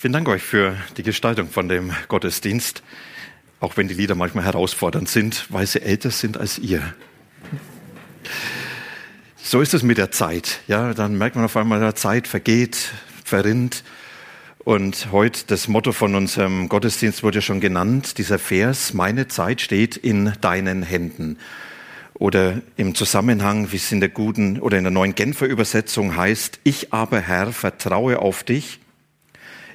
Vielen Dank euch für die Gestaltung von dem Gottesdienst, auch wenn die Lieder manchmal herausfordernd sind, weil sie älter sind als ihr. So ist es mit der Zeit. Ja, dann merkt man auf einmal, die Zeit vergeht, verrinnt. Und heute das Motto von unserem Gottesdienst wurde ja schon genannt, dieser Vers, meine Zeit steht in deinen Händen. Oder im Zusammenhang, wie es in der guten oder in der neuen Genfer Übersetzung heißt, ich aber Herr vertraue auf dich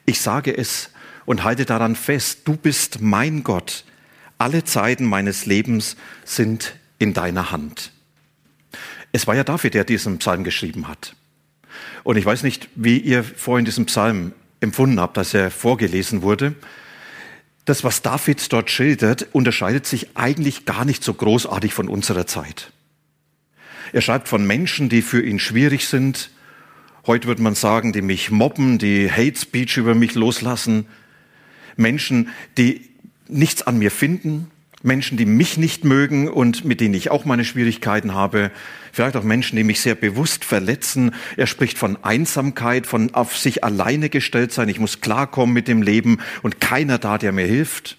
ich sage es und halte daran fest, du bist mein Gott. Alle Zeiten meines Lebens sind in deiner Hand. Es war ja David, der diesen Psalm geschrieben hat. Und ich weiß nicht, wie ihr vorhin diesen Psalm empfunden habt, als er vorgelesen wurde. Das, was David dort schildert, unterscheidet sich eigentlich gar nicht so großartig von unserer Zeit. Er schreibt von Menschen, die für ihn schwierig sind, Heute würde man sagen, die mich mobben, die Hate Speech über mich loslassen. Menschen, die nichts an mir finden. Menschen, die mich nicht mögen und mit denen ich auch meine Schwierigkeiten habe. Vielleicht auch Menschen, die mich sehr bewusst verletzen. Er spricht von Einsamkeit, von auf sich alleine gestellt sein. Ich muss klarkommen mit dem Leben und keiner da, der mir hilft.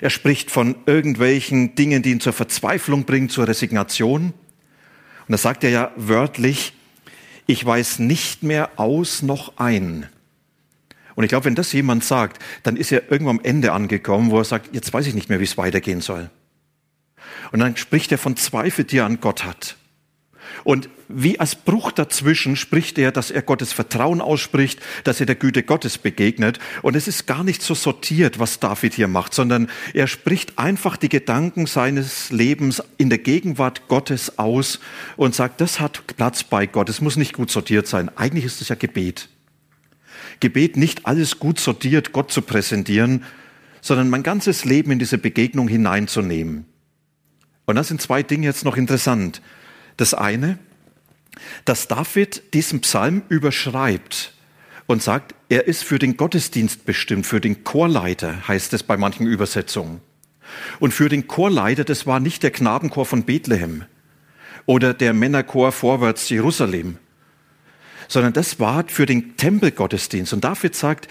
Er spricht von irgendwelchen Dingen, die ihn zur Verzweiflung bringen, zur Resignation. Und da sagt er ja wörtlich, ich weiß nicht mehr aus noch ein. Und ich glaube, wenn das jemand sagt, dann ist er irgendwo am Ende angekommen, wo er sagt, jetzt weiß ich nicht mehr, wie es weitergehen soll. Und dann spricht er von Zweifel, die er an Gott hat. Und wie als Bruch dazwischen spricht er, dass er Gottes Vertrauen ausspricht, dass er der Güte Gottes begegnet. Und es ist gar nicht so sortiert, was David hier macht, sondern er spricht einfach die Gedanken seines Lebens in der Gegenwart Gottes aus und sagt, das hat Platz bei Gott. Es muss nicht gut sortiert sein. Eigentlich ist es ja Gebet. Gebet nicht alles gut sortiert Gott zu präsentieren, sondern mein ganzes Leben in diese Begegnung hineinzunehmen. Und das sind zwei Dinge jetzt noch interessant. Das eine, dass David diesen Psalm überschreibt und sagt, er ist für den Gottesdienst bestimmt, für den Chorleiter, heißt es bei manchen Übersetzungen. Und für den Chorleiter, das war nicht der Knabenchor von Bethlehem oder der Männerchor vorwärts Jerusalem, sondern das war für den Tempelgottesdienst. Und David sagt,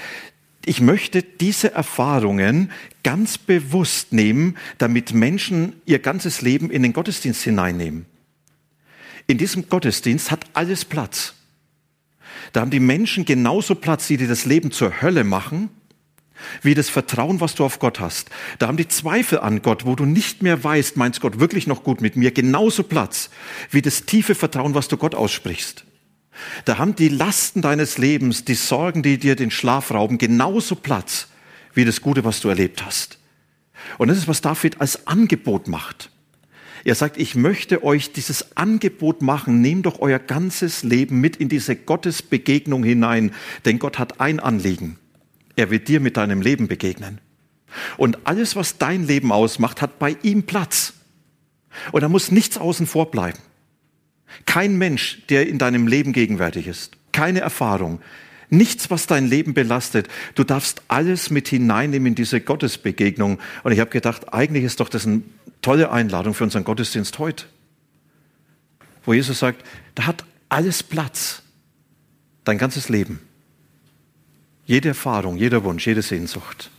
ich möchte diese Erfahrungen ganz bewusst nehmen, damit Menschen ihr ganzes Leben in den Gottesdienst hineinnehmen. In diesem Gottesdienst hat alles Platz. Da haben die Menschen genauso Platz, die dir das Leben zur Hölle machen, wie das Vertrauen, was du auf Gott hast. Da haben die Zweifel an Gott, wo du nicht mehr weißt, meinst Gott wirklich noch gut mit mir, genauso Platz, wie das tiefe Vertrauen, was du Gott aussprichst. Da haben die Lasten deines Lebens, die Sorgen, die dir den Schlaf rauben, genauso Platz, wie das Gute, was du erlebt hast. Und das ist, was David als Angebot macht. Er sagt, ich möchte euch dieses Angebot machen, nehmt doch euer ganzes Leben mit in diese Gottesbegegnung hinein, denn Gott hat ein Anliegen. Er wird dir mit deinem Leben begegnen. Und alles, was dein Leben ausmacht, hat bei ihm Platz. Und da muss nichts außen vor bleiben. Kein Mensch, der in deinem Leben gegenwärtig ist. Keine Erfahrung. Nichts, was dein Leben belastet. Du darfst alles mit hineinnehmen in diese Gottesbegegnung. Und ich habe gedacht, eigentlich ist doch das ein tolle Einladung für unseren Gottesdienst heute, wo Jesus sagt, da hat alles Platz, dein ganzes Leben, jede Erfahrung, jeder Wunsch, jede Sehnsucht.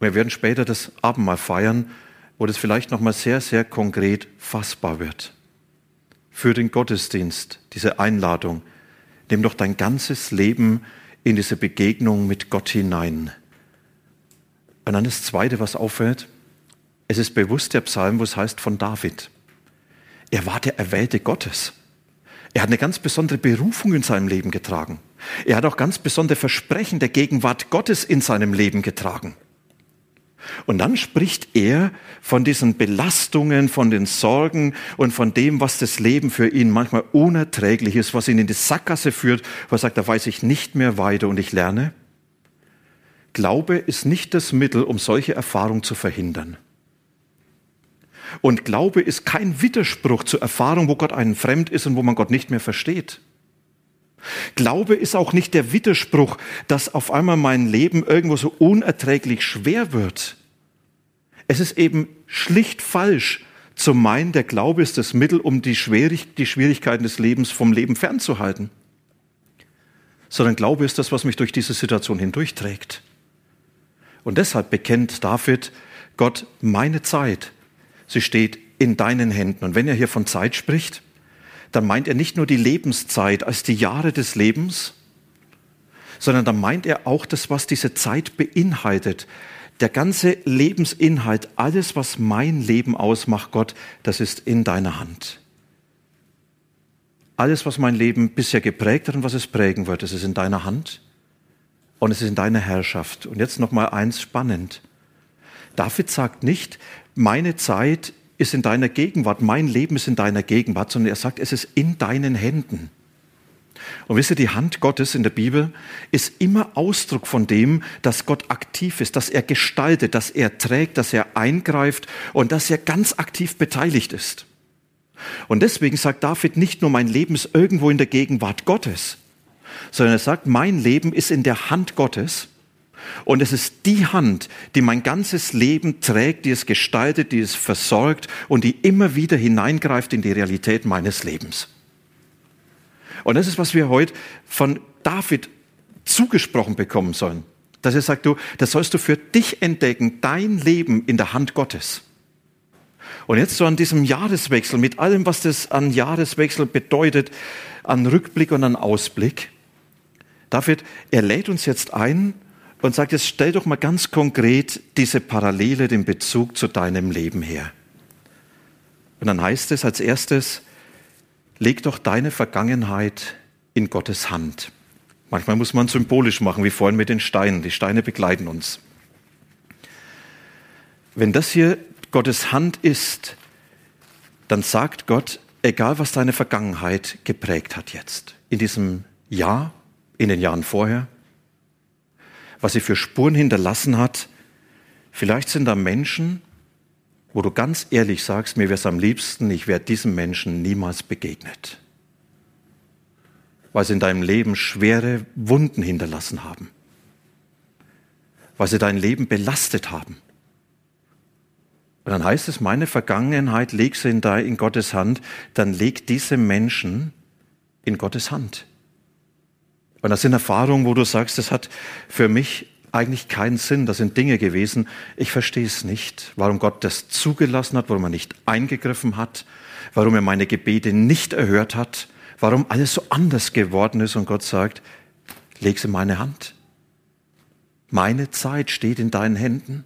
Wir werden später das Abendmahl feiern, wo das vielleicht nochmal sehr, sehr konkret fassbar wird. Für den Gottesdienst, diese Einladung, nimm doch dein ganzes Leben in diese Begegnung mit Gott hinein. Und dann das Zweite, was auffällt, es ist bewusst der Psalm, wo es heißt von David. Er war der Erwählte Gottes. Er hat eine ganz besondere Berufung in seinem Leben getragen. Er hat auch ganz besondere Versprechen der Gegenwart Gottes in seinem Leben getragen. Und dann spricht er von diesen Belastungen, von den Sorgen und von dem, was das Leben für ihn manchmal unerträglich ist, was ihn in die Sackgasse führt, wo er sagt, da weiß ich nicht mehr weiter und ich lerne Glaube ist nicht das Mittel, um solche Erfahrungen zu verhindern. Und Glaube ist kein Widerspruch zur Erfahrung, wo Gott einen fremd ist und wo man Gott nicht mehr versteht. Glaube ist auch nicht der Widerspruch, dass auf einmal mein Leben irgendwo so unerträglich schwer wird. Es ist eben schlicht falsch zu meinen, der Glaube ist das Mittel, um die, Schwierig die Schwierigkeiten des Lebens vom Leben fernzuhalten. Sondern Glaube ist das, was mich durch diese Situation hindurchträgt. Und deshalb bekennt David, Gott, meine Zeit, sie steht in deinen Händen. Und wenn er hier von Zeit spricht, dann meint er nicht nur die Lebenszeit als die Jahre des Lebens, sondern dann meint er auch das, was diese Zeit beinhaltet. Der ganze Lebensinhalt, alles, was mein Leben ausmacht, Gott, das ist in deiner Hand. Alles, was mein Leben bisher geprägt hat und was es prägen wird, das ist in deiner Hand und es ist in deiner Herrschaft. Und jetzt noch mal eins spannend. David sagt nicht, meine Zeit ist in deiner Gegenwart, mein Leben ist in deiner Gegenwart, sondern er sagt, es ist in deinen Händen. Und wisst ihr, die Hand Gottes in der Bibel ist immer Ausdruck von dem, dass Gott aktiv ist, dass er gestaltet, dass er trägt, dass er eingreift und dass er ganz aktiv beteiligt ist. Und deswegen sagt David nicht nur, mein Leben ist irgendwo in der Gegenwart Gottes, sondern er sagt, mein Leben ist in der Hand Gottes und es ist die Hand, die mein ganzes Leben trägt, die es gestaltet, die es versorgt und die immer wieder hineingreift in die Realität meines Lebens. Und das ist, was wir heute von David zugesprochen bekommen sollen. Dass er sagt, du, das sollst du für dich entdecken, dein Leben in der Hand Gottes. Und jetzt so an diesem Jahreswechsel, mit allem, was das an Jahreswechsel bedeutet, an Rückblick und an Ausblick. David, er lädt uns jetzt ein, und sagt, jetzt stell doch mal ganz konkret diese Parallele, den Bezug zu deinem Leben her. Und dann heißt es als erstes, leg doch deine Vergangenheit in Gottes Hand. Manchmal muss man symbolisch machen, wie vorhin mit den Steinen. Die Steine begleiten uns. Wenn das hier Gottes Hand ist, dann sagt Gott, egal was deine Vergangenheit geprägt hat jetzt, in diesem Jahr, in den Jahren vorher, was sie für Spuren hinterlassen hat. Vielleicht sind da Menschen, wo du ganz ehrlich sagst, mir wäre es am liebsten, ich wäre diesem Menschen niemals begegnet. Weil sie in deinem Leben schwere Wunden hinterlassen haben. Weil sie dein Leben belastet haben. Und dann heißt es, meine Vergangenheit leg sie in, Gottes Hand, dann leg diese Menschen in Gottes Hand. Und das sind Erfahrungen, wo du sagst, das hat für mich eigentlich keinen Sinn. Das sind Dinge gewesen, ich verstehe es nicht, warum Gott das zugelassen hat, warum er nicht eingegriffen hat, warum er meine Gebete nicht erhört hat, warum alles so anders geworden ist und Gott sagt, leg sie in meine Hand. Meine Zeit steht in deinen Händen.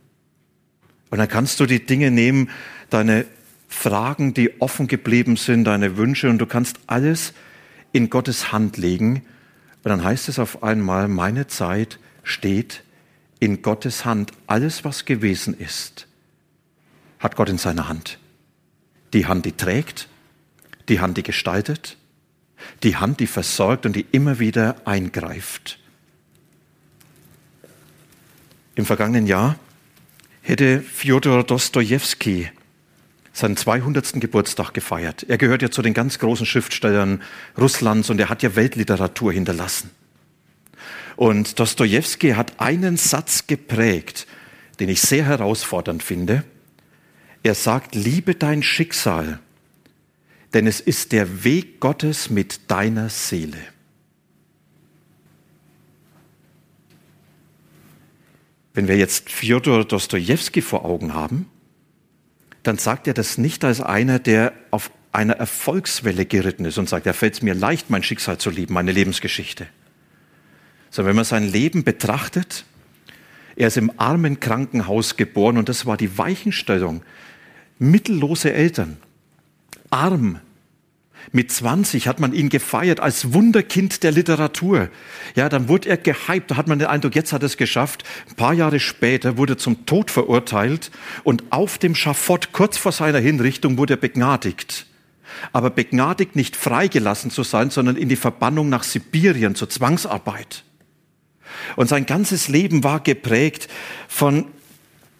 Und dann kannst du die Dinge nehmen, deine Fragen, die offen geblieben sind, deine Wünsche, und du kannst alles in Gottes Hand legen und dann heißt es auf einmal, meine Zeit steht in Gottes Hand. Alles, was gewesen ist, hat Gott in seiner Hand. Die Hand, die trägt, die Hand, die gestaltet, die Hand, die versorgt und die immer wieder eingreift. Im vergangenen Jahr hätte Fjodor Dostojewski seinen 200. Geburtstag gefeiert. Er gehört ja zu den ganz großen Schriftstellern Russlands und er hat ja Weltliteratur hinterlassen. Und Dostoevsky hat einen Satz geprägt, den ich sehr herausfordernd finde. Er sagt, liebe dein Schicksal, denn es ist der Weg Gottes mit deiner Seele. Wenn wir jetzt Fjodor Dostoevsky vor Augen haben, dann sagt er das nicht als einer, der auf einer Erfolgswelle geritten ist und sagt, ja, fällt es mir leicht, mein Schicksal zu lieben, meine Lebensgeschichte. Sondern wenn man sein Leben betrachtet, er ist im armen Krankenhaus geboren und das war die Weichenstellung. Mittellose Eltern, arm, mit 20 hat man ihn gefeiert als Wunderkind der Literatur. Ja, dann wurde er gehypt. Da hat man den Eindruck, jetzt hat er es geschafft. Ein paar Jahre später wurde er zum Tod verurteilt und auf dem Schafott kurz vor seiner Hinrichtung wurde er begnadigt. Aber begnadigt nicht freigelassen zu sein, sondern in die Verbannung nach Sibirien zur Zwangsarbeit. Und sein ganzes Leben war geprägt von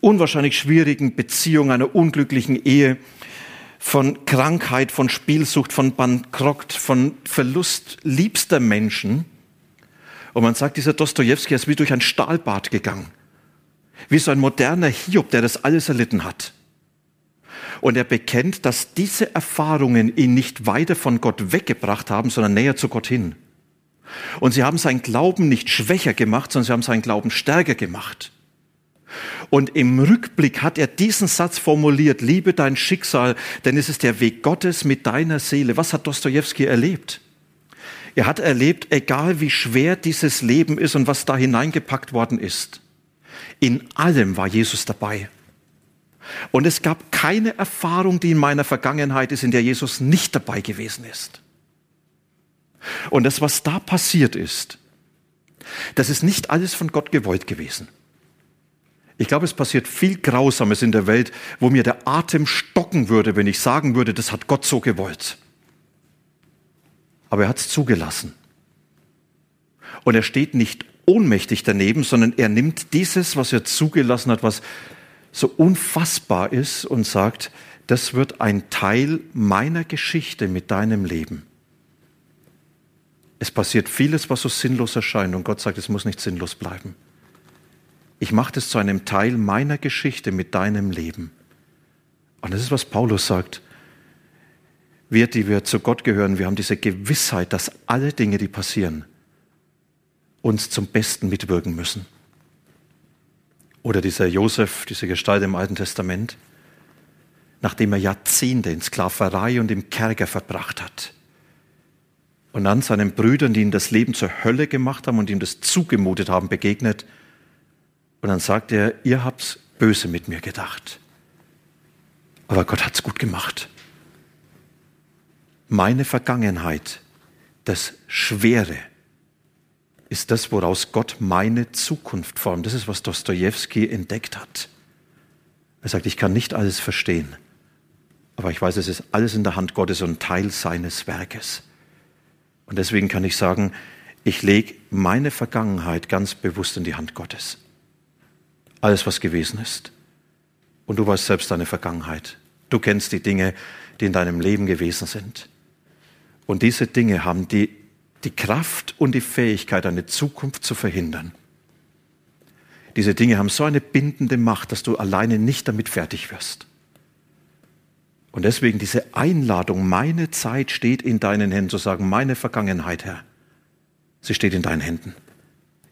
unwahrscheinlich schwierigen Beziehungen, einer unglücklichen Ehe, von Krankheit, von Spielsucht, von Bankrott, von Verlust liebster Menschen. Und man sagt, dieser Dostoevsky ist wie durch ein Stahlbad gegangen. Wie so ein moderner Hiob, der das alles erlitten hat. Und er bekennt, dass diese Erfahrungen ihn nicht weiter von Gott weggebracht haben, sondern näher zu Gott hin. Und sie haben seinen Glauben nicht schwächer gemacht, sondern sie haben seinen Glauben stärker gemacht. Und im Rückblick hat er diesen Satz formuliert, liebe dein Schicksal, denn es ist der Weg Gottes mit deiner Seele. Was hat Dostoevsky erlebt? Er hat erlebt, egal wie schwer dieses Leben ist und was da hineingepackt worden ist, in allem war Jesus dabei. Und es gab keine Erfahrung, die in meiner Vergangenheit ist, in der Jesus nicht dabei gewesen ist. Und das, was da passiert ist, das ist nicht alles von Gott gewollt gewesen. Ich glaube, es passiert viel Grausames in der Welt, wo mir der Atem stocken würde, wenn ich sagen würde, das hat Gott so gewollt. Aber er hat es zugelassen. Und er steht nicht ohnmächtig daneben, sondern er nimmt dieses, was er zugelassen hat, was so unfassbar ist und sagt, das wird ein Teil meiner Geschichte mit deinem Leben. Es passiert vieles, was so sinnlos erscheint und Gott sagt, es muss nicht sinnlos bleiben. Ich mache das zu einem Teil meiner Geschichte mit deinem Leben. Und das ist, was Paulus sagt. Wir, die wir zu Gott gehören, wir haben diese Gewissheit, dass alle Dinge, die passieren, uns zum Besten mitwirken müssen. Oder dieser Josef, diese Gestalt im Alten Testament, nachdem er Jahrzehnte in Sklaverei und im Kerker verbracht hat. Und dann seinen Brüdern, die ihm das Leben zur Hölle gemacht haben und ihm das zugemutet haben, begegnet und dann sagt er, ihr habt's böse mit mir gedacht. Aber Gott hat's gut gemacht. Meine Vergangenheit, das Schwere, ist das, woraus Gott meine Zukunft formt. Das ist, was Dostoevsky entdeckt hat. Er sagt, ich kann nicht alles verstehen, aber ich weiß, es ist alles in der Hand Gottes und Teil seines Werkes. Und deswegen kann ich sagen, ich lege meine Vergangenheit ganz bewusst in die Hand Gottes alles, was gewesen ist. Und du weißt selbst deine Vergangenheit. Du kennst die Dinge, die in deinem Leben gewesen sind. Und diese Dinge haben die, die Kraft und die Fähigkeit, eine Zukunft zu verhindern. Diese Dinge haben so eine bindende Macht, dass du alleine nicht damit fertig wirst. Und deswegen diese Einladung, meine Zeit steht in deinen Händen, zu sagen, meine Vergangenheit, Herr, sie steht in deinen Händen.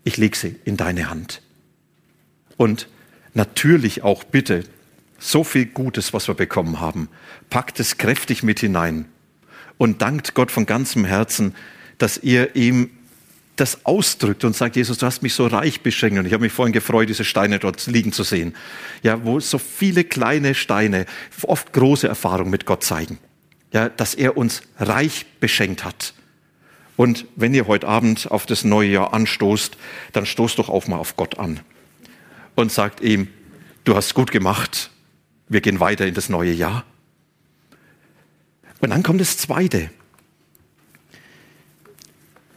Ich lege sie in deine Hand. Und natürlich auch bitte, so viel Gutes, was wir bekommen haben, packt es kräftig mit hinein und dankt Gott von ganzem Herzen, dass ihr ihm das ausdrückt und sagt, Jesus, du hast mich so reich beschenkt. Und ich habe mich vorhin gefreut, diese Steine dort liegen zu sehen. Ja, wo so viele kleine Steine oft große Erfahrungen mit Gott zeigen. Ja, dass er uns reich beschenkt hat. Und wenn ihr heute Abend auf das neue Jahr anstoßt, dann stoßt doch auch mal auf Gott an und sagt ihm, du hast gut gemacht, wir gehen weiter in das neue Jahr. Und dann kommt das Zweite.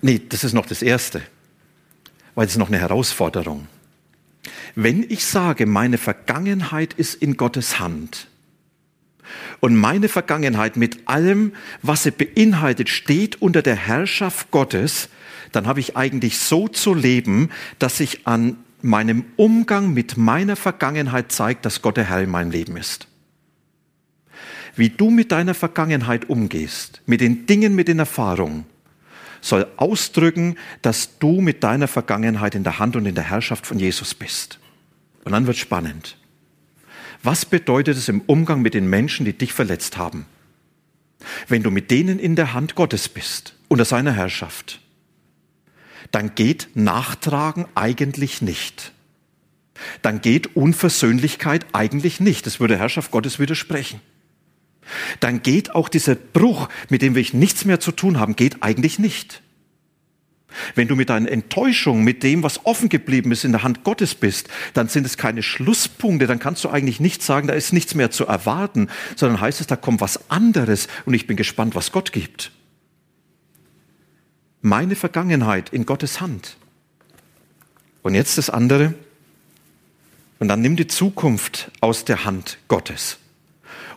Nee, das ist noch das Erste, weil es ist noch eine Herausforderung. Wenn ich sage, meine Vergangenheit ist in Gottes Hand und meine Vergangenheit mit allem, was sie beinhaltet, steht unter der Herrschaft Gottes, dann habe ich eigentlich so zu leben, dass ich an meinem Umgang mit meiner Vergangenheit zeigt, dass Gott der Herr in meinem Leben ist. Wie du mit deiner Vergangenheit umgehst, mit den Dingen, mit den Erfahrungen, soll ausdrücken, dass du mit deiner Vergangenheit in der Hand und in der Herrschaft von Jesus bist. Und dann wird spannend. Was bedeutet es im Umgang mit den Menschen, die dich verletzt haben? Wenn du mit denen in der Hand Gottes bist, unter seiner Herrschaft, dann geht Nachtragen eigentlich nicht. Dann geht Unversöhnlichkeit eigentlich nicht. Das würde Herrschaft Gottes widersprechen. Dann geht auch dieser Bruch, mit dem wir nichts mehr zu tun haben, geht eigentlich nicht. Wenn du mit deiner Enttäuschung, mit dem, was offen geblieben ist, in der Hand Gottes bist, dann sind es keine Schlusspunkte, dann kannst du eigentlich nicht sagen, da ist nichts mehr zu erwarten, sondern heißt es, da kommt was anderes und ich bin gespannt, was Gott gibt meine Vergangenheit in Gottes Hand. Und jetzt das andere. Und dann nimm die Zukunft aus der Hand Gottes.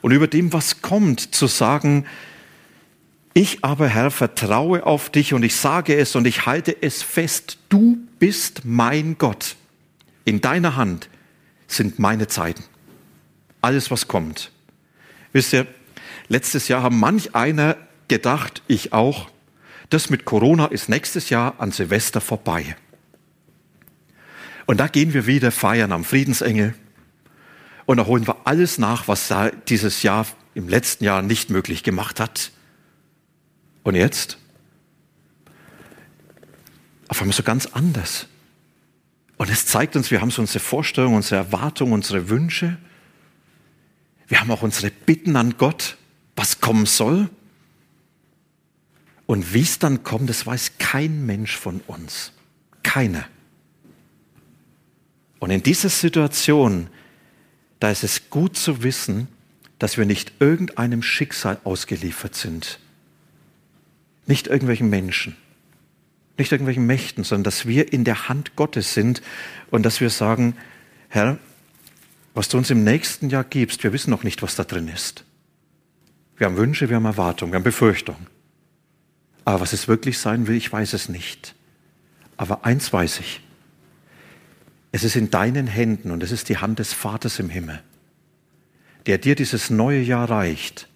Und über dem, was kommt, zu sagen, ich aber, Herr, vertraue auf dich und ich sage es und ich halte es fest. Du bist mein Gott. In deiner Hand sind meine Zeiten. Alles, was kommt. Wisst ihr, letztes Jahr haben manch einer gedacht, ich auch, das mit Corona ist nächstes Jahr an Silvester vorbei. Und da gehen wir wieder feiern am Friedensengel. Und da holen wir alles nach, was dieses Jahr im letzten Jahr nicht möglich gemacht hat. Und jetzt? Auf einmal so ganz anders. Und es zeigt uns, wir haben so unsere Vorstellungen, unsere Erwartungen, unsere Wünsche. Wir haben auch unsere Bitten an Gott, was kommen soll. Und wie es dann kommt, das weiß kein Mensch von uns. Keiner. Und in dieser Situation, da ist es gut zu wissen, dass wir nicht irgendeinem Schicksal ausgeliefert sind. Nicht irgendwelchen Menschen, nicht irgendwelchen Mächten, sondern dass wir in der Hand Gottes sind und dass wir sagen, Herr, was du uns im nächsten Jahr gibst, wir wissen noch nicht, was da drin ist. Wir haben Wünsche, wir haben Erwartungen, wir haben Befürchtungen. Aber was es wirklich sein will, ich weiß es nicht. Aber eins weiß ich, es ist in deinen Händen und es ist die Hand des Vaters im Himmel, der dir dieses neue Jahr reicht,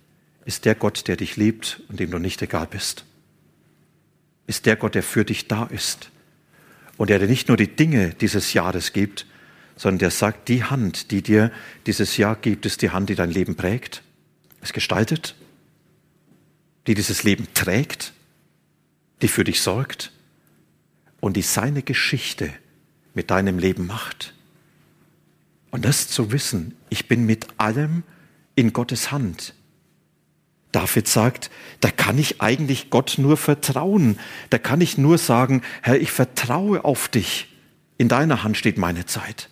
ist der Gott, der dich liebt und dem du nicht egal bist. Ist der Gott, der für dich da ist und der dir nicht nur die Dinge dieses Jahres gibt, sondern der sagt, die Hand, die dir dieses Jahr gibt, ist die Hand, die dein Leben prägt, es gestaltet, die dieses Leben trägt, die für dich sorgt und die seine Geschichte mit deinem Leben macht. Und das zu wissen, ich bin mit allem in Gottes Hand. David sagt, da kann ich eigentlich Gott nur vertrauen. Da kann ich nur sagen, Herr, ich vertraue auf dich. In deiner Hand steht meine Zeit.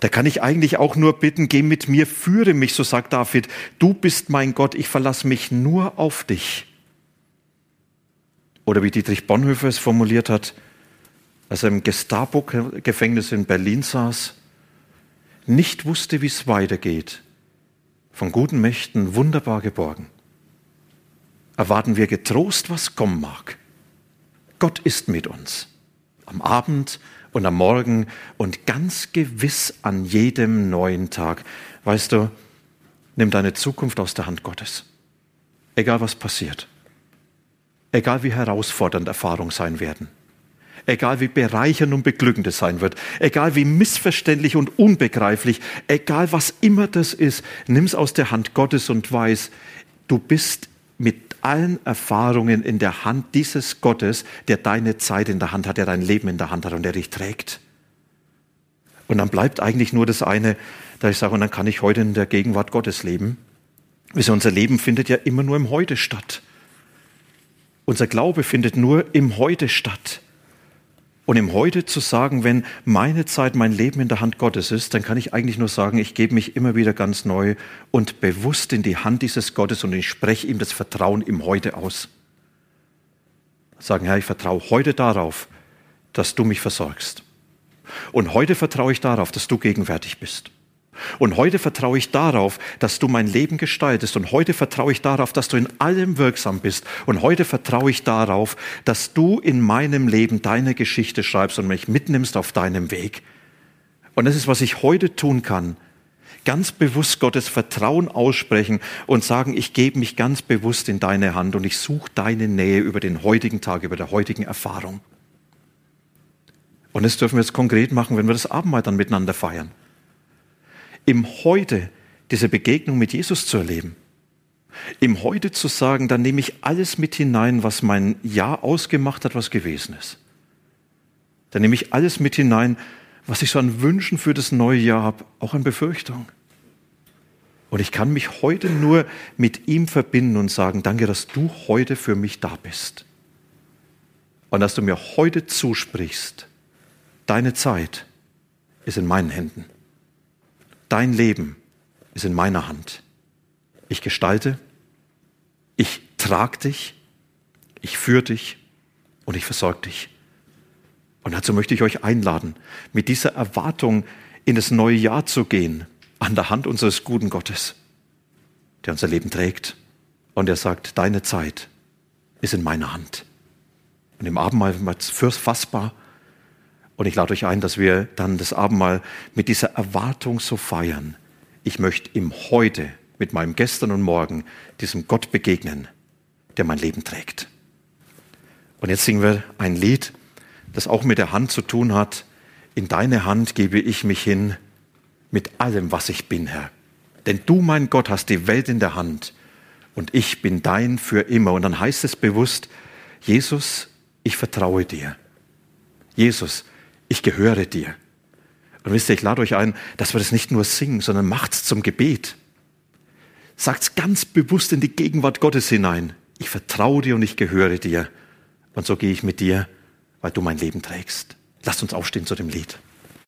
Da kann ich eigentlich auch nur bitten, geh mit mir, führe mich, so sagt David, du bist mein Gott, ich verlasse mich nur auf dich. Oder wie Dietrich Bonhoeffer es formuliert hat, als er im Gestapo-Gefängnis in Berlin saß, nicht wusste, wie es weitergeht, von guten Mächten wunderbar geborgen. Erwarten wir getrost, was kommen mag. Gott ist mit uns. Am Abend und am Morgen und ganz gewiss an jedem neuen Tag. Weißt du, nimm deine Zukunft aus der Hand Gottes. Egal was passiert. Egal wie herausfordernd Erfahrungen sein werden egal wie bereichernd und beglückend es sein wird, egal wie missverständlich und unbegreiflich, egal was immer das ist, nimm es aus der Hand Gottes und weiß, du bist mit allen Erfahrungen in der Hand dieses Gottes, der deine Zeit in der Hand hat, der dein Leben in der Hand hat und der dich trägt. Und dann bleibt eigentlich nur das eine, da ich sage, und dann kann ich heute in der Gegenwart Gottes leben. Unser Leben findet ja immer nur im Heute statt. Unser Glaube findet nur im Heute statt. Und im Heute zu sagen, wenn meine Zeit, mein Leben in der Hand Gottes ist, dann kann ich eigentlich nur sagen, ich gebe mich immer wieder ganz neu und bewusst in die Hand dieses Gottes und ich spreche ihm das Vertrauen im Heute aus. Sagen, Herr, ich vertraue heute darauf, dass du mich versorgst. Und heute vertraue ich darauf, dass du gegenwärtig bist. Und heute vertraue ich darauf, dass du mein Leben gestaltest. Und heute vertraue ich darauf, dass du in allem wirksam bist. Und heute vertraue ich darauf, dass du in meinem Leben deine Geschichte schreibst und mich mitnimmst auf deinem Weg. Und das ist, was ich heute tun kann. Ganz bewusst Gottes Vertrauen aussprechen und sagen, ich gebe mich ganz bewusst in deine Hand und ich suche deine Nähe über den heutigen Tag, über der heutigen Erfahrung. Und das dürfen wir jetzt konkret machen, wenn wir das Abendmahl dann miteinander feiern im Heute diese Begegnung mit Jesus zu erleben. Im Heute zu sagen, dann nehme ich alles mit hinein, was mein Jahr ausgemacht hat, was gewesen ist. Dann nehme ich alles mit hinein, was ich so an Wünschen für das neue Jahr habe, auch an Befürchtungen. Und ich kann mich heute nur mit ihm verbinden und sagen, danke, dass du heute für mich da bist. Und dass du mir heute zusprichst, deine Zeit ist in meinen Händen. Dein Leben ist in meiner Hand. Ich gestalte, ich trage dich, ich führe dich und ich versorge dich. Und dazu möchte ich euch einladen, mit dieser Erwartung in das neue Jahr zu gehen, an der Hand unseres guten Gottes, der unser Leben trägt. Und er sagt, deine Zeit ist in meiner Hand. Und im Abendmahl wird es fassbar. Und ich lade euch ein, dass wir dann das Abendmahl mit dieser Erwartung so feiern. Ich möchte ihm heute mit meinem Gestern und Morgen diesem Gott begegnen, der mein Leben trägt. Und jetzt singen wir ein Lied, das auch mit der Hand zu tun hat. In deine Hand gebe ich mich hin mit allem, was ich bin, Herr. Denn du, mein Gott, hast die Welt in der Hand und ich bin dein für immer. Und dann heißt es bewusst, Jesus, ich vertraue dir. Jesus, ich gehöre dir. Und wisst ihr, ich lade euch ein, dass wir das nicht nur singen, sondern macht's zum Gebet. Sagt's ganz bewusst in die Gegenwart Gottes hinein. Ich vertraue dir und ich gehöre dir. Und so gehe ich mit dir, weil du mein Leben trägst. Lasst uns aufstehen zu dem Lied.